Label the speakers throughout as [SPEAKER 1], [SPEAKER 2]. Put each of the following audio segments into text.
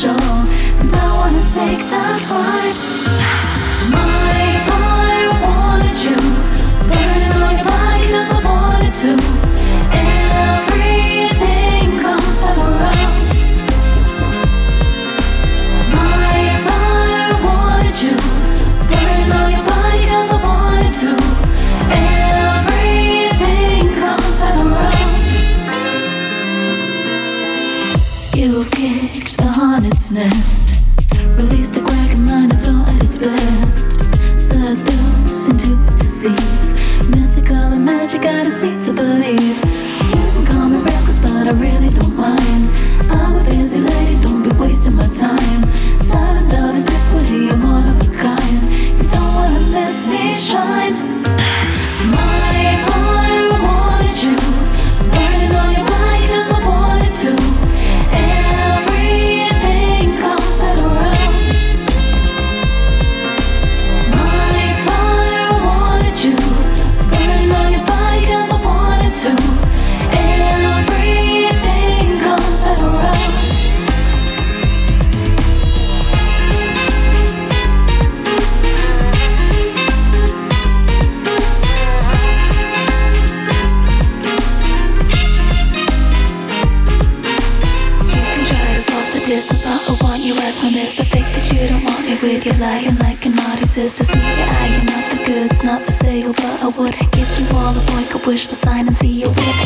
[SPEAKER 1] control. Don't wanna take that life. just a fake that you don't want me with you lying like an artist. To see your eye you're not the goods not for sale but i would give you all the boy could wish for sign and see you with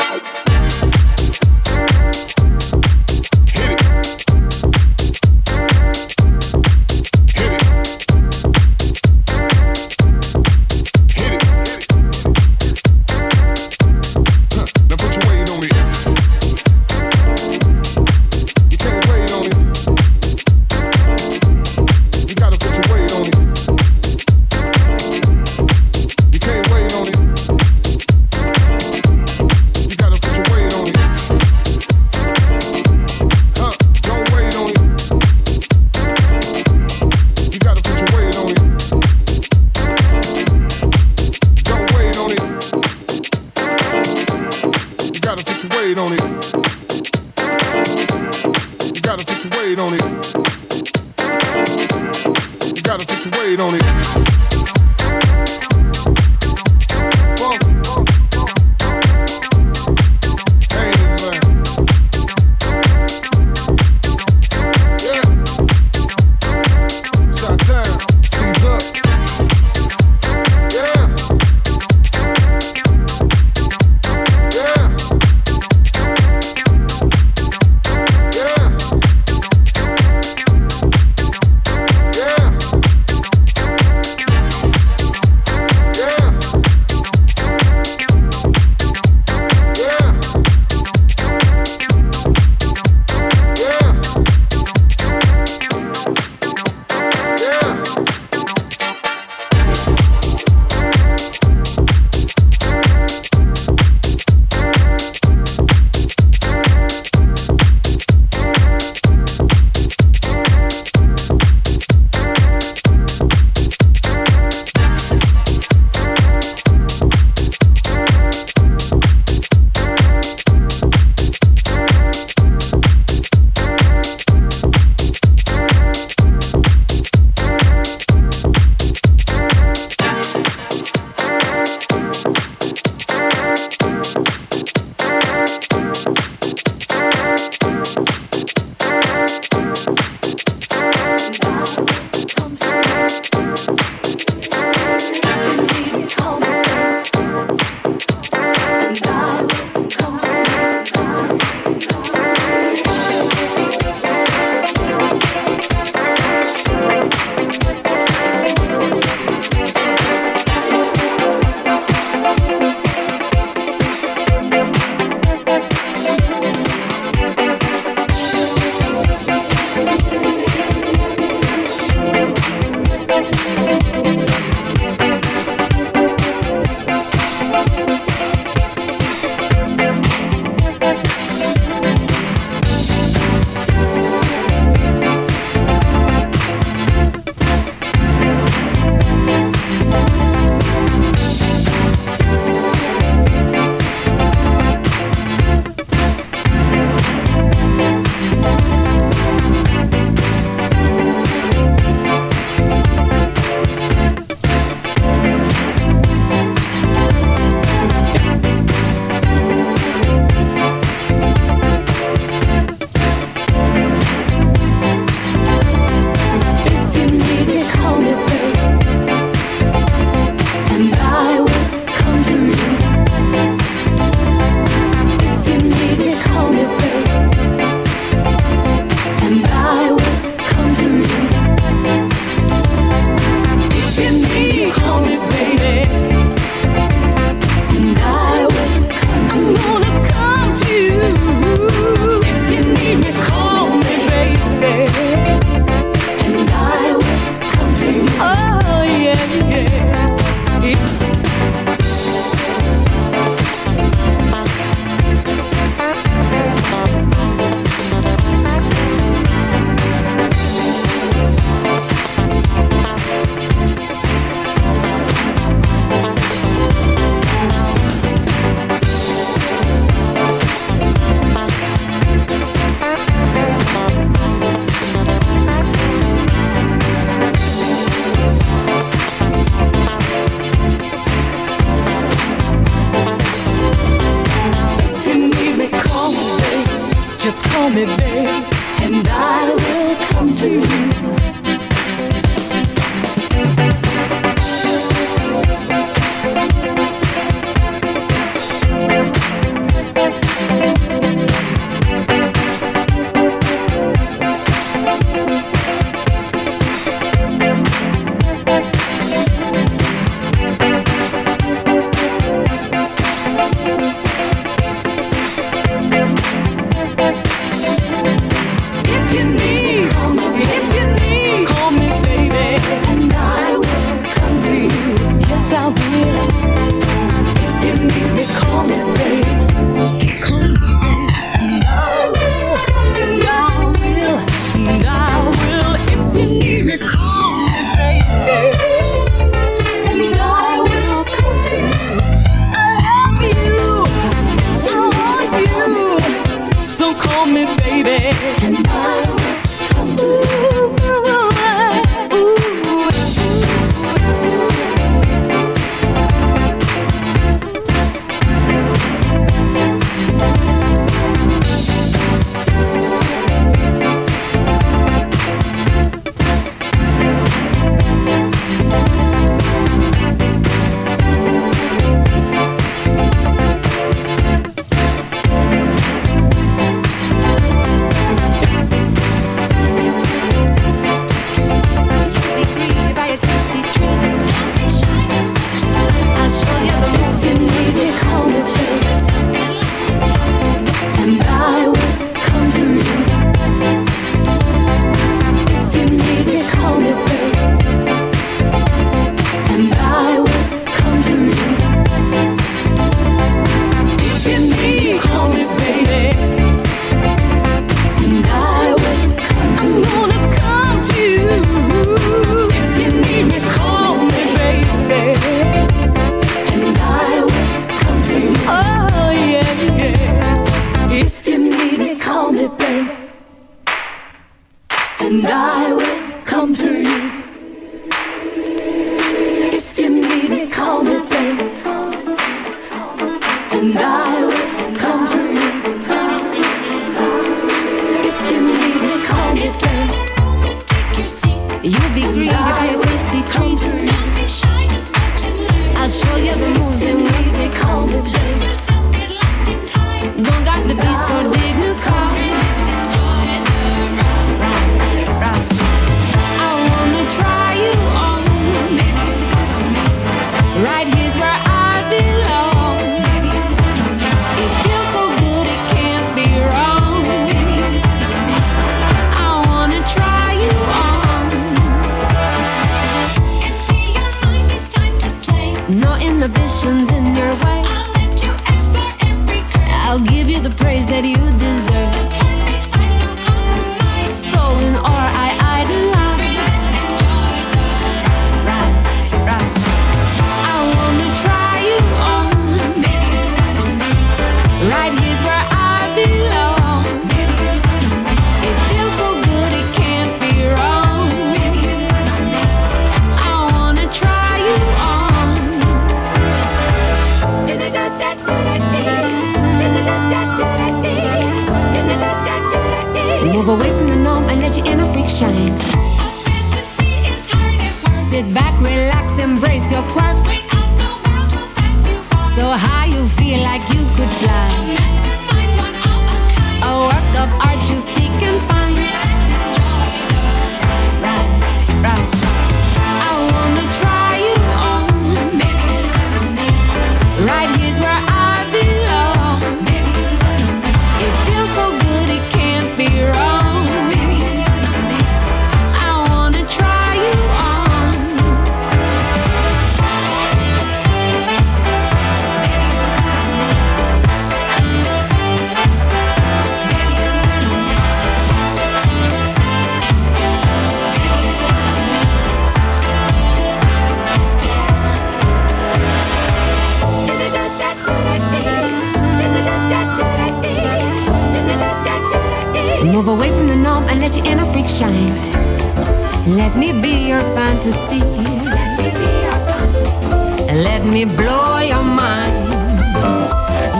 [SPEAKER 2] me blow your mind.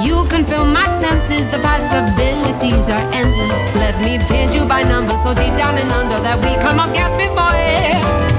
[SPEAKER 2] You can fill my senses, the possibilities are endless. Let me paint you by numbers so deep down and under that we come up gasping for it.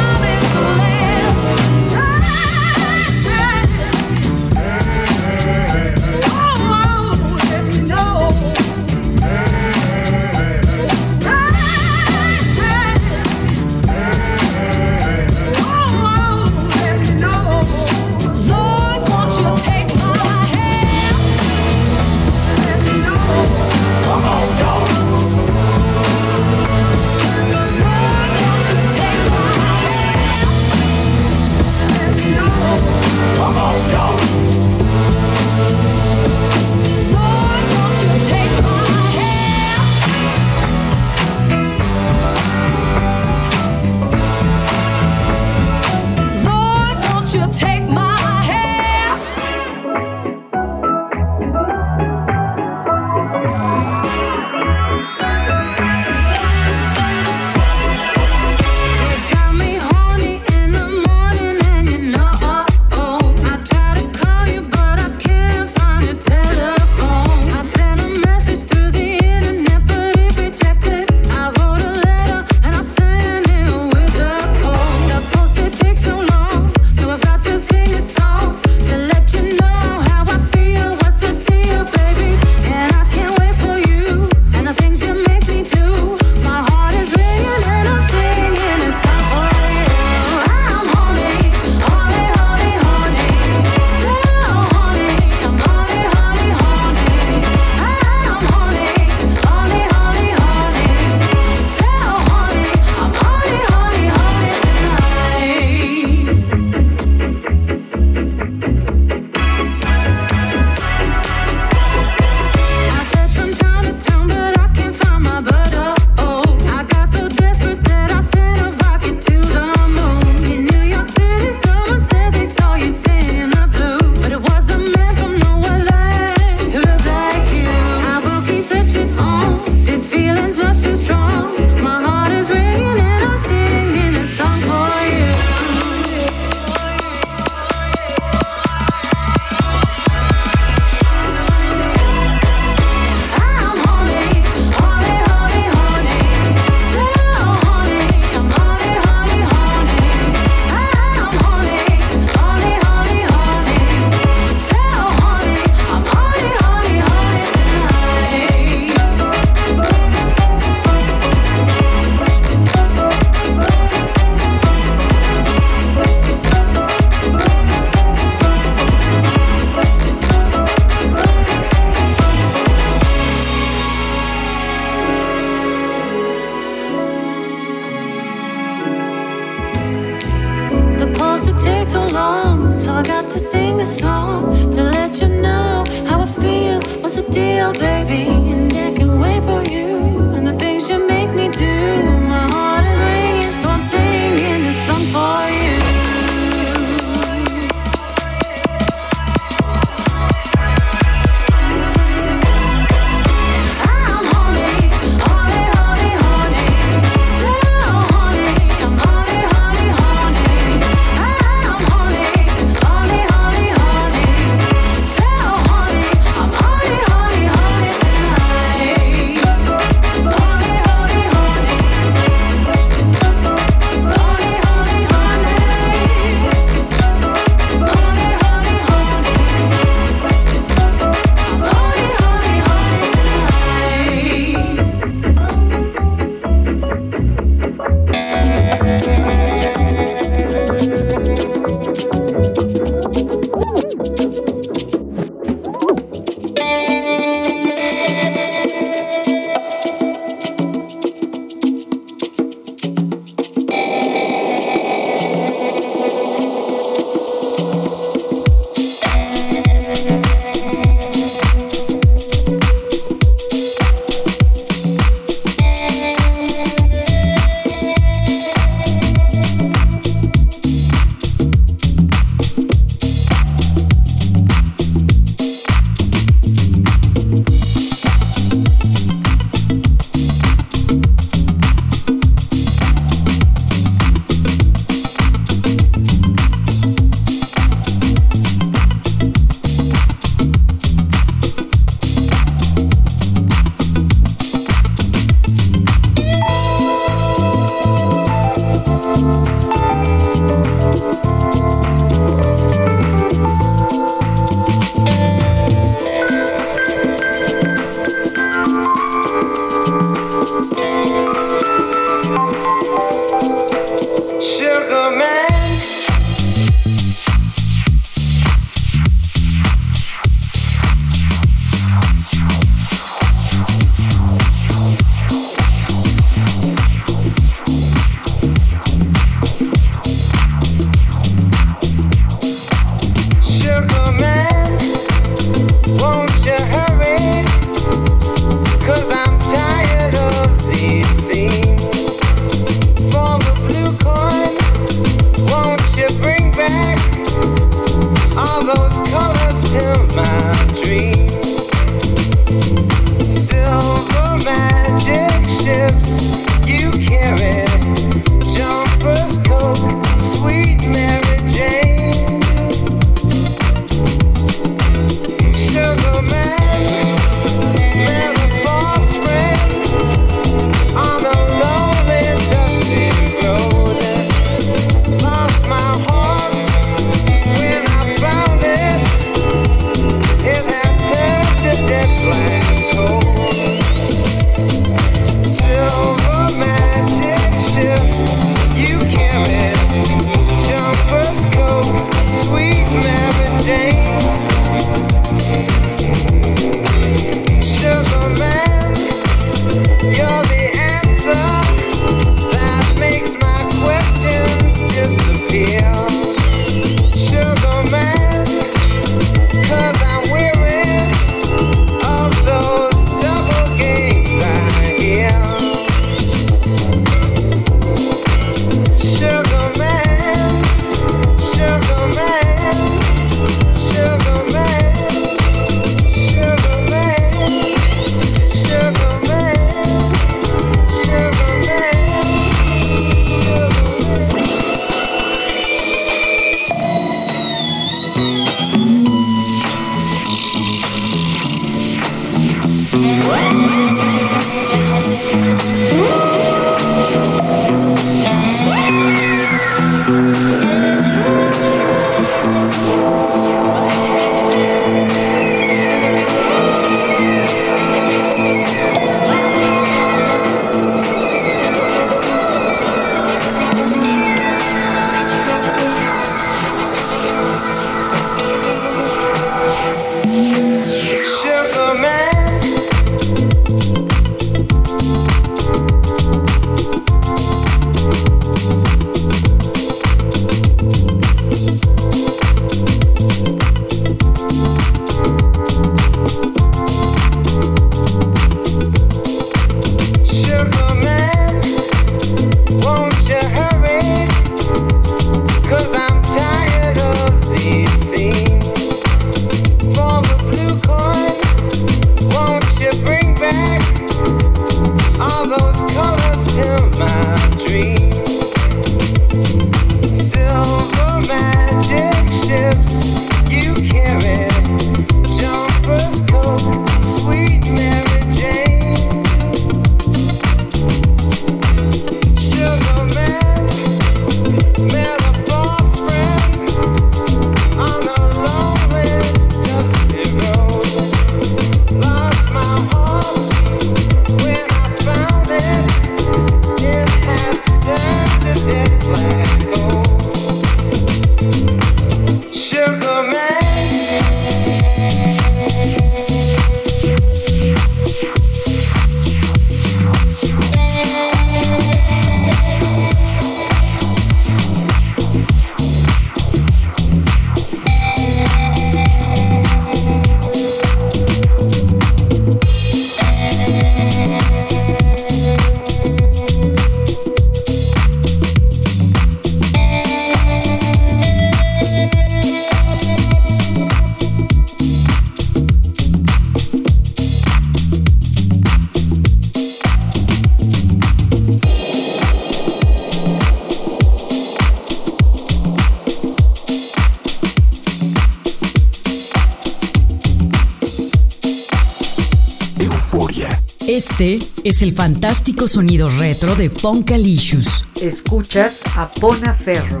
[SPEAKER 3] Es el fantástico sonido retro de Funkalicious.
[SPEAKER 4] Escuchas a Pona Ferro.